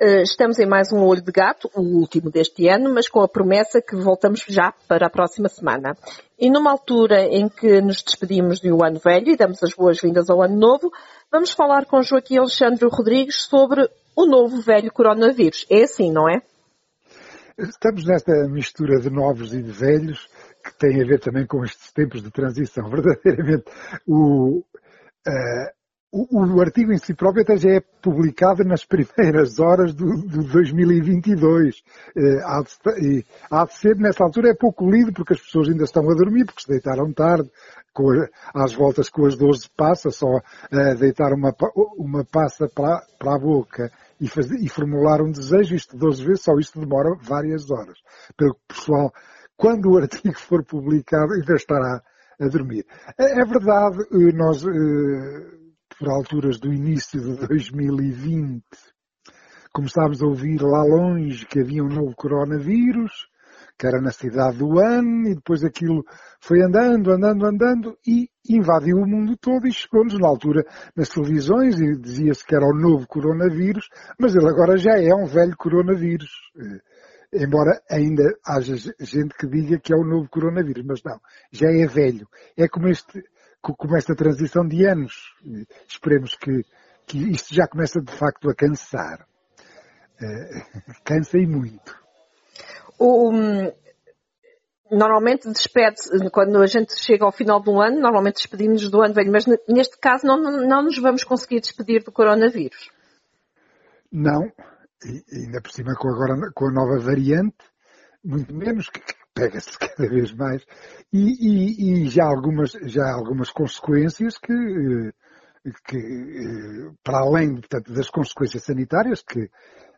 Eh, estamos em mais um Olho de Gato, o último deste ano, mas com a promessa que voltamos já para a próxima semana. E numa altura em que nos despedimos do ano velho e damos as boas-vindas ao ano novo, vamos falar com Joaquim Alexandre Rodrigues sobre o novo velho coronavírus. É assim, não é? Estamos nesta mistura de novos e de velhos que tem a ver também com estes tempos de transição. Verdadeiramente, o, uh, o, artigo em si próprio até já é publicado nas primeiras horas do, do 2022. Eh, há, de, há de ser, nessa altura, é pouco lido porque as pessoas ainda estão a dormir, porque se deitaram tarde, com às voltas com as dores de passa, só eh, deitar uma, uma passa para, a boca e, fazer, e formular um desejo, isto 12 vezes, só isto demora várias horas. Pelo que pessoal, quando o artigo for publicado, ainda estará a dormir. É, é verdade, eh, nós eh, por alturas do início de 2020, começámos a ouvir lá longe que havia um novo coronavírus, que era na cidade do ano, e depois aquilo foi andando, andando, andando, e invadiu o mundo todo e chegou-nos na altura nas televisões e dizia-se que era o novo coronavírus, mas ele agora já é um velho coronavírus. Eh, embora ainda haja gente que diga que é o novo coronavírus, mas não, já é velho. É como este, com esta transição de anos. Esperemos que, que isto já começa de facto a cansar. Uh, cansa e muito. O, normalmente despede-se, quando a gente chega ao final um ano, normalmente despedimos do ano velho, mas neste caso não, não nos vamos conseguir despedir do coronavírus. Não, e ainda por cima com, agora, com a nova variante, muito menos, que, pega-se cada vez mais. E, e, e, já algumas já algumas consequências que que para além portanto, das consequências sanitárias que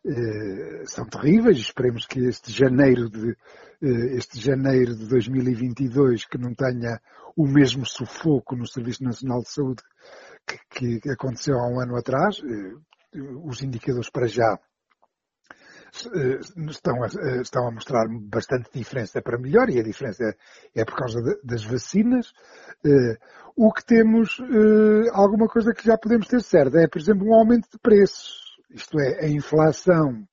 eh, são terríveis esperemos que este janeiro de eh, este janeiro de 2022 que não tenha o mesmo sufoco no Serviço Nacional de Saúde que, que aconteceu há um ano atrás eh, os indicadores para já eh, estão a, eh, estão a mostrar bastante diferença para melhor e a diferença é, por causa de, das vacinas. Eh, o que temos, alguma coisa que já podemos ter certo, é, por exemplo, um aumento de preços. Isto é, a inflação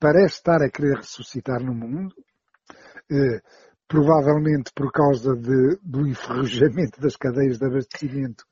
parece estar a querer ressuscitar no mundo, provavelmente por causa de, do enferrujamento das cadeias de abastecimento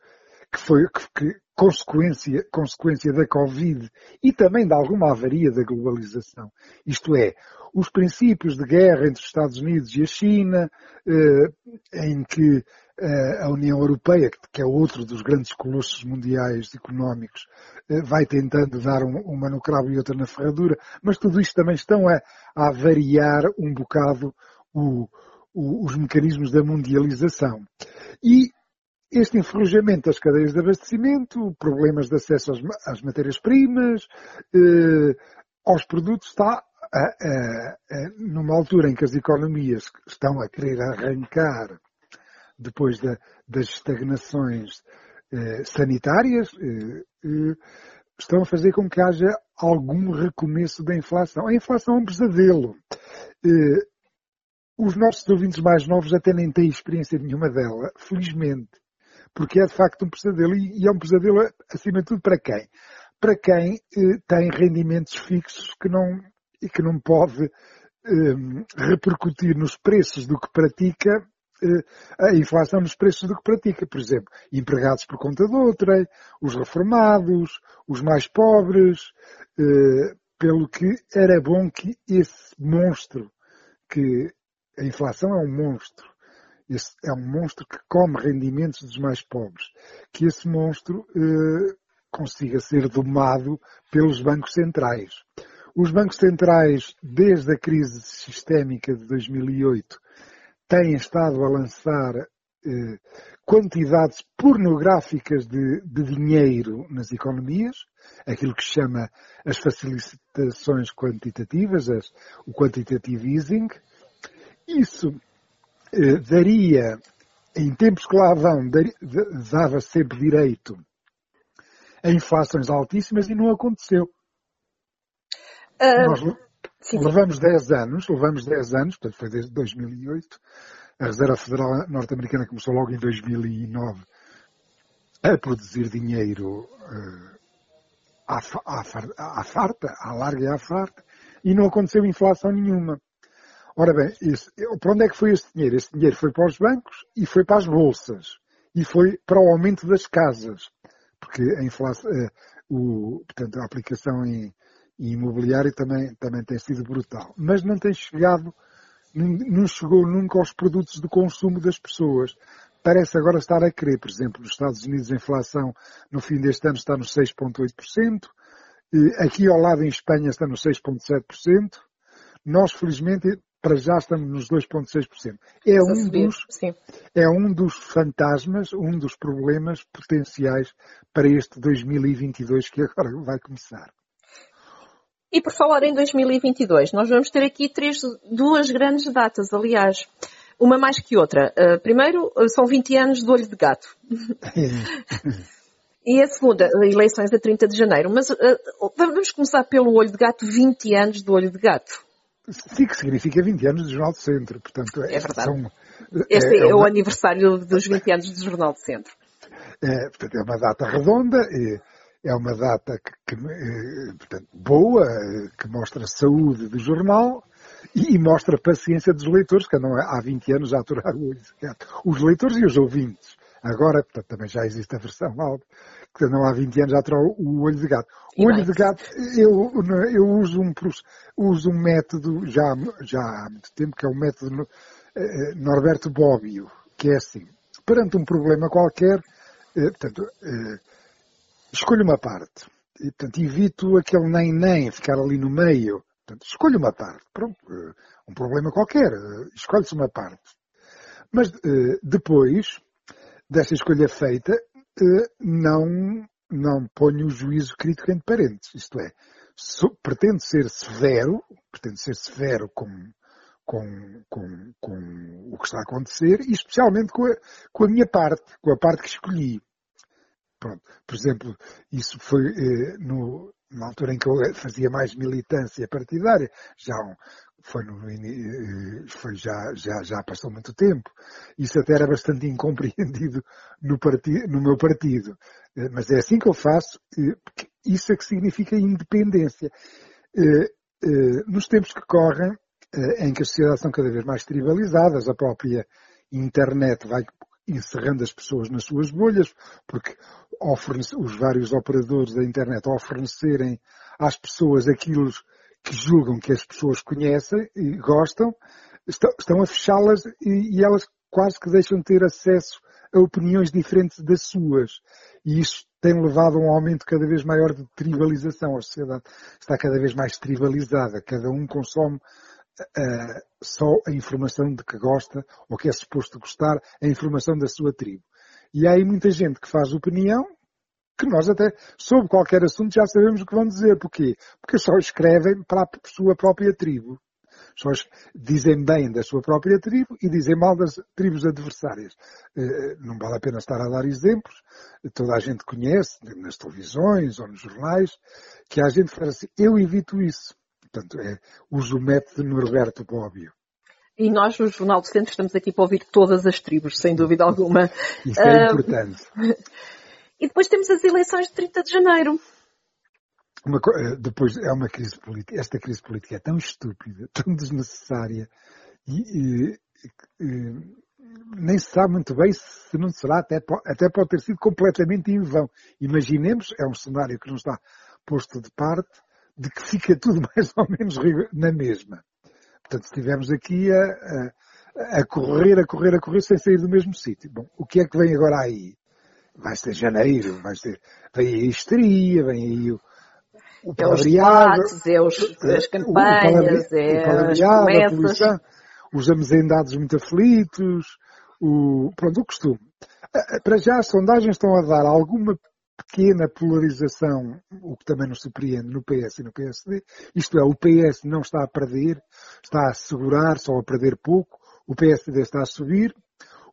que foi que, consequência, consequência da Covid e também de alguma avaria da globalização. Isto é, os princípios de guerra entre os Estados Unidos e a China, eh, em que eh, a União Europeia, que é outro dos grandes colossos mundiais económicos, eh, vai tentando dar uma no cravo e outra na ferradura, mas tudo isto também estão a, a variar um bocado o, o, os mecanismos da mundialização. E este enferrujamento das cadeias de abastecimento, problemas de acesso às, matérias-primas, eh, aos produtos, está a, a, a, numa altura em que as economias estão a querer arrancar depois da, das estagnações eh, sanitárias, eh, eh, estão a fazer com que haja algum recomeço da inflação. A inflação é um pesadelo. Eh, os nossos ouvintes mais novos até nem têm experiência nenhuma dela, felizmente porque é de facto um pesadelo e é um pesadelo acima de tudo para quem? Para quem eh, tem rendimentos fixos que não, e que não pode eh, repercutir nos preços do que pratica eh, a inflação nos preços do que pratica. Por exemplo, empregados por conta de outra, os reformados, os mais pobres, eh, pelo que era bom que esse monstro, que a inflação é um monstro, esse é um monstro que come rendimentos dos mais pobres. Que esse monstro eh, consiga ser domado pelos bancos centrais. Os bancos centrais, desde a crise sistémica de 2008, têm estado a lançar eh, quantidades pornográficas de, de, dinheiro nas economias, aquilo que chama as facilitações quantitativas, as, o quantitative easing. Isso daria, em tempos que lá vão, dava sempre direito a inflações altíssimas e não aconteceu. Uh, Nós sim, levamos 10 anos, levamos 10 anos, portanto foi desde 2008, a Reserva Federal Norte-Americana começou logo em 2009 a produzir dinheiro uh, à, à, à farta, à larga e à farta, e não aconteceu inflação nenhuma. Ora bem, esse, para onde é que foi esse dinheiro? Esse dinheiro foi para os bancos e foi para as bolsas. E foi para o aumento das casas. Porque a inflação, eh, o, portanto, a aplicação em, em imobiliário também, também tem sido brutal. Mas não tem chegado, não, chegou nunca aos produtos de consumo das pessoas parece agora estar a querer. Por exemplo, nos Estados Unidos a inflação no fim deste ano está nos 6,8%, aqui ao lado em Espanha está nos 6,7%, nós felizmente para já estamos nos 2,6%. É um, dos, é um dos fantasmas, um dos problemas potenciais para este 2022 que agora vai começar. E por falar em 2022, nós vamos ter aqui três, duas grandes datas, aliás uma mais que outra. Uh, primeiro, são 20 anos de olho de gato. e a segunda, eleições a 30 de janeiro. Mas uh, vamos começar pelo olho de gato, 20 anos de olho de gato. Que significa 20 anos do Jornal do Centro. Portanto, é verdade. São, este é, é, é uma... o aniversário dos 20 anos do Jornal do Centro. É, portanto, é uma data redonda, é uma data que, que portanto, boa, que mostra a saúde do jornal, e, mostra a paciência dos leitores, que andam há 20 anos a aturar o. Os leitores e os ouvintes. Agora, portanto, também já existe a versão áudio, que andam há 20 anos a aturar o olho de gato. O olho de gato, eu, eu uso, um, uso um método já, já há muito tempo, que é o método eh, Norberto Bobbio, que é assim, perante um problema qualquer, eh, portanto, eh, escolho uma parte. E, portanto, evito aquele nem-nem, ficar ali no meio. Portanto, escolha uma parte. Pronto, eh, um problema qualquer, eh, escolhe-se uma parte. Mas eh, depois dessa escolha feita, não, não ponho o juízo crítico entre parentes. Isto é, pretendo ser severo, pretendo ser severo com, com, com, com o que está a acontecer e especialmente com a, com a minha parte, com a parte que escolhi. Pronto. Por exemplo, isso foi eh, no, na altura em que eu fazia mais militância partidária, já foi, no, eh, foi já, já, já passou muito tempo. Isso até era bastante incompreendido no, partido, no meu partido. Eh, mas é assim que eu faço, eh, isso é que significa independência. Nos tempos que correm, em que as sociedades são cada vez mais tribalizadas, a própria internet vai encerrando as pessoas nas suas bolhas, porque os vários operadores da internet ao fornecerem às pessoas aquilo que julgam que as pessoas conhecem e gostam, estão, a fechá-las e, e, elas quase que deixam de ter acesso a opiniões diferentes das suas. E isso tem levado a um aumento cada vez maior de tribalização. A sociedade está cada vez mais tribalizada. Cada um consome uh, só a informação de que gosta ou que é suposto gostar, a informação da sua tribo. E há aí muita gente que faz opinião que nós até, sobre qualquer assunto, já sabemos o que vão dizer. Porquê? Porque só escrevem para a sua própria tribo. Só dizem bem da sua própria tribo e dizem mal das tribos adversárias. Eh, não vale a pena estar a dar exemplos. Toda a gente conhece, nas televisões ou nos jornais, que há gente que fala assim, eu evito isso. Portanto, é, uso o método Norberto Bobbio. E nós, no Jornal do Centro, estamos aqui para ouvir todas as tribos, sem dúvida alguma. Isso é uh, importante. E depois temos as eleições de 30 de janeiro. Uma, eh, depois é uma crise política. Esta crise política é tão estúpida, tão desnecessária e, e, e nem se sabe muito bem se não será, até, até pode ter sido completamente em vão. Imaginemos, é um cenário que não está posto de parte, de que fica tudo mais ou menos na mesma. Portanto, estivemos aqui a, a, a, correr, a correr, a correr sem sair do mesmo sítio. Bom, o que é que vem agora aí? Vai ser janeiro, vai ser, vem aí a histeria, vem aí o, o palavreado, é os debates, é os, as campanhas, é as promessas. Os amezendados muito aflitos, o, pronto, o costume. Para já as sondagens estão a dar alguma pequena polarização, o que também nos surpreende no PS e no PSD. Isto é, o PS não está a perder, está a segurar, só a perder pouco. O PSD está a subir.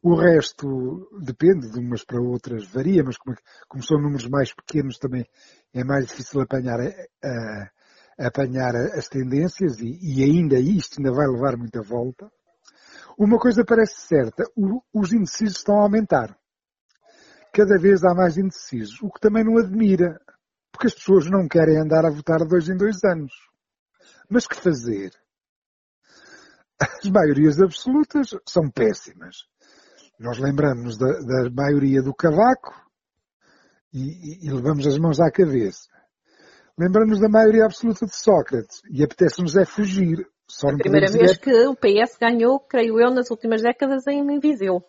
O resto depende de umas para outras, varia, mas como, como são números mais pequenos também é mais difícil apanhar, a, a, apanhar as tendências e, e, ainda isto ainda vai levar muita volta. Uma coisa parece certa, o, os indecisos estão a aumentar cada vez há mais indecisos, o que também não admira, porque as pessoas não querem andar a votar dois em dois anos. Mas que fazer? As maiorias absolutas são péssimas. Nós lembramos da, da maioria do Cavaco e, e, e levamos as mãos à cabeça. Lembramos da maioria absoluta de Sócrates e apetece-nos é fugir. Só a primeira vez que o PS ganhou, creio eu, nas últimas décadas em Viseu.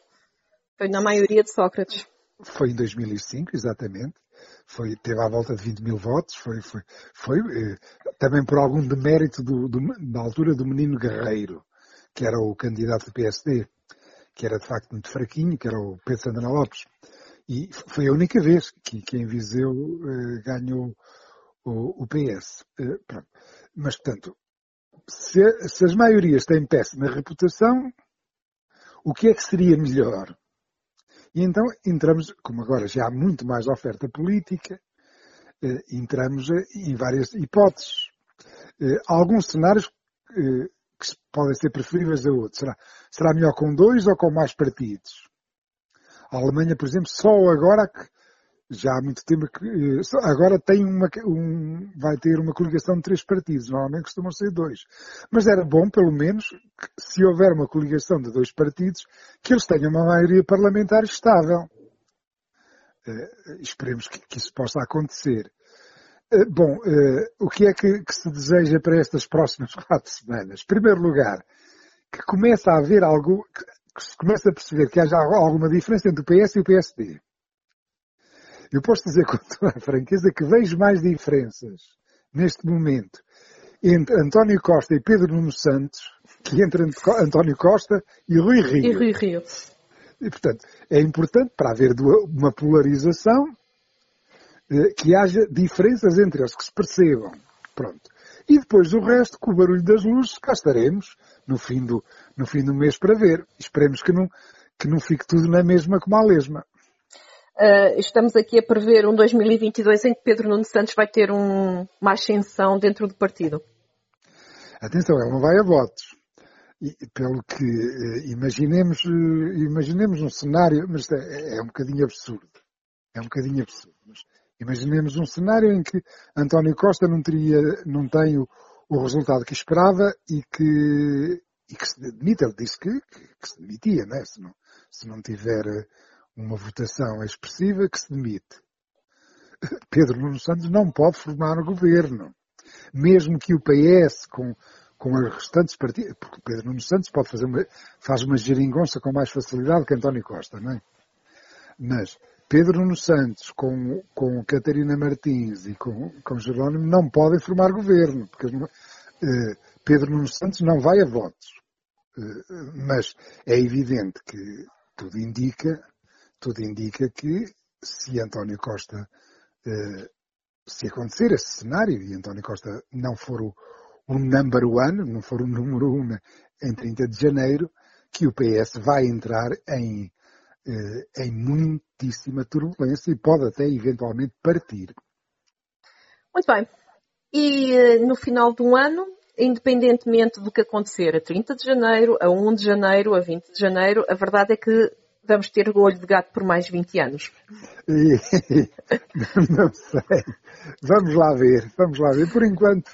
Foi na maioria de Sócrates. Foi em 2005, exatamente. Foi, teve à volta de 20 mil votos. Foi, foi, foi eh, também por algum demérito do, do, da altura do menino Guerreiro, que era o candidato do PSD, que era de facto muito fraquinho, que era o Pedro Santana Lopes. E foi a única vez que, que em Viseu eh, ganhou o, o PS. Eh, Mas, portanto, se, se, as maiorias têm péssima reputação, o que é que seria melhor? E então entramos, como agora já há muito mais oferta política, eh, entramos em várias hipóteses. Eh, alguns cenários que podem ser preferíveis a outros. Será, será melhor com dois ou com mais partidos? A Alemanha, por exemplo, só agora que já há muito tempo que eh, agora tem uma, um, vai ter uma coligação de três partidos, normalmente costumam ser dois. Mas era bom, pelo menos, que, se houver uma coligação de dois partidos, que eles tenham uma maioria parlamentar estável. Uh, esperemos que, que, isso possa acontecer. Uh, bom, uh, o que é que, que, se deseja para estas próximas quatro semanas? Em primeiro lugar, que comece a haver algo, que, se comece a perceber que haja alguma diferença entre o PS e o PSD eu posso dizer com toda a franqueza que vejo mais diferenças neste momento entre António Costa e Pedro Nuno Santos que entre António Costa e Rui Rio. E Rui Rio. E, portanto, é importante para haver uma polarização eh, que haja diferenças entre eles, que se percebam. Pronto. E depois o resto, com o barulho das luzes, cá estaremos no fim do, no fim do mês para ver. Esperemos que não, que não fique tudo na mesma como a lesma. Uh, estamos aqui a prever um 2022 em que Pedro Nuno Santos vai ter um, uma ascensão dentro do partido. Atenção, ele não vai a votos. E, pelo que uh, imaginemos, uh, imaginemos um cenário, mas é, é, um bocadinho absurdo. É um bocadinho absurdo. Mas imaginemos um cenário em que António Costa não teria, não tem o, o resultado que esperava e que, e que se demite. Ele disse que, que, que se demitia, né? se, não, se não tiver uma votação expressiva que se demite. Pedro Nuno Santos não pode formar o governo. Mesmo que o PS, com, com as restantes partidas, porque Pedro Nuno Santos pode fazer uma, faz uma geringonça com mais facilidade que António Costa, não é? Mas Pedro Nuno Santos com, com Catarina Martins e com, com Jerónimo não podem formar governo, porque uh, Pedro Nuno Santos não vai a votos. Uh, mas é evidente que tudo indica tudo indica que se António Costa, eh, se acontecer esse cenário e António Costa não for o, o number one, não for o número um em 30 de janeiro, que o PS vai entrar em, eh, em muitíssima turbulência e pode até eventualmente partir. Muito bem. E eh, no final do ano, independentemente do que acontecer a 30 de janeiro, a 1 de janeiro, a 20 de janeiro, a verdade é que vamos ter o olho de gato por mais 20 anos? não sei. Vamos lá ver, vamos lá ver. Por enquanto,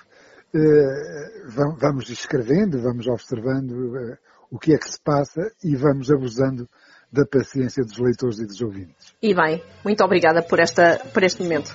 eh, vamos escrevendo, vamos observando eh, o que é que se passa e vamos abusando da paciência dos leitores e dos ouvintes. E bem, muito obrigada por, esta, por este momento.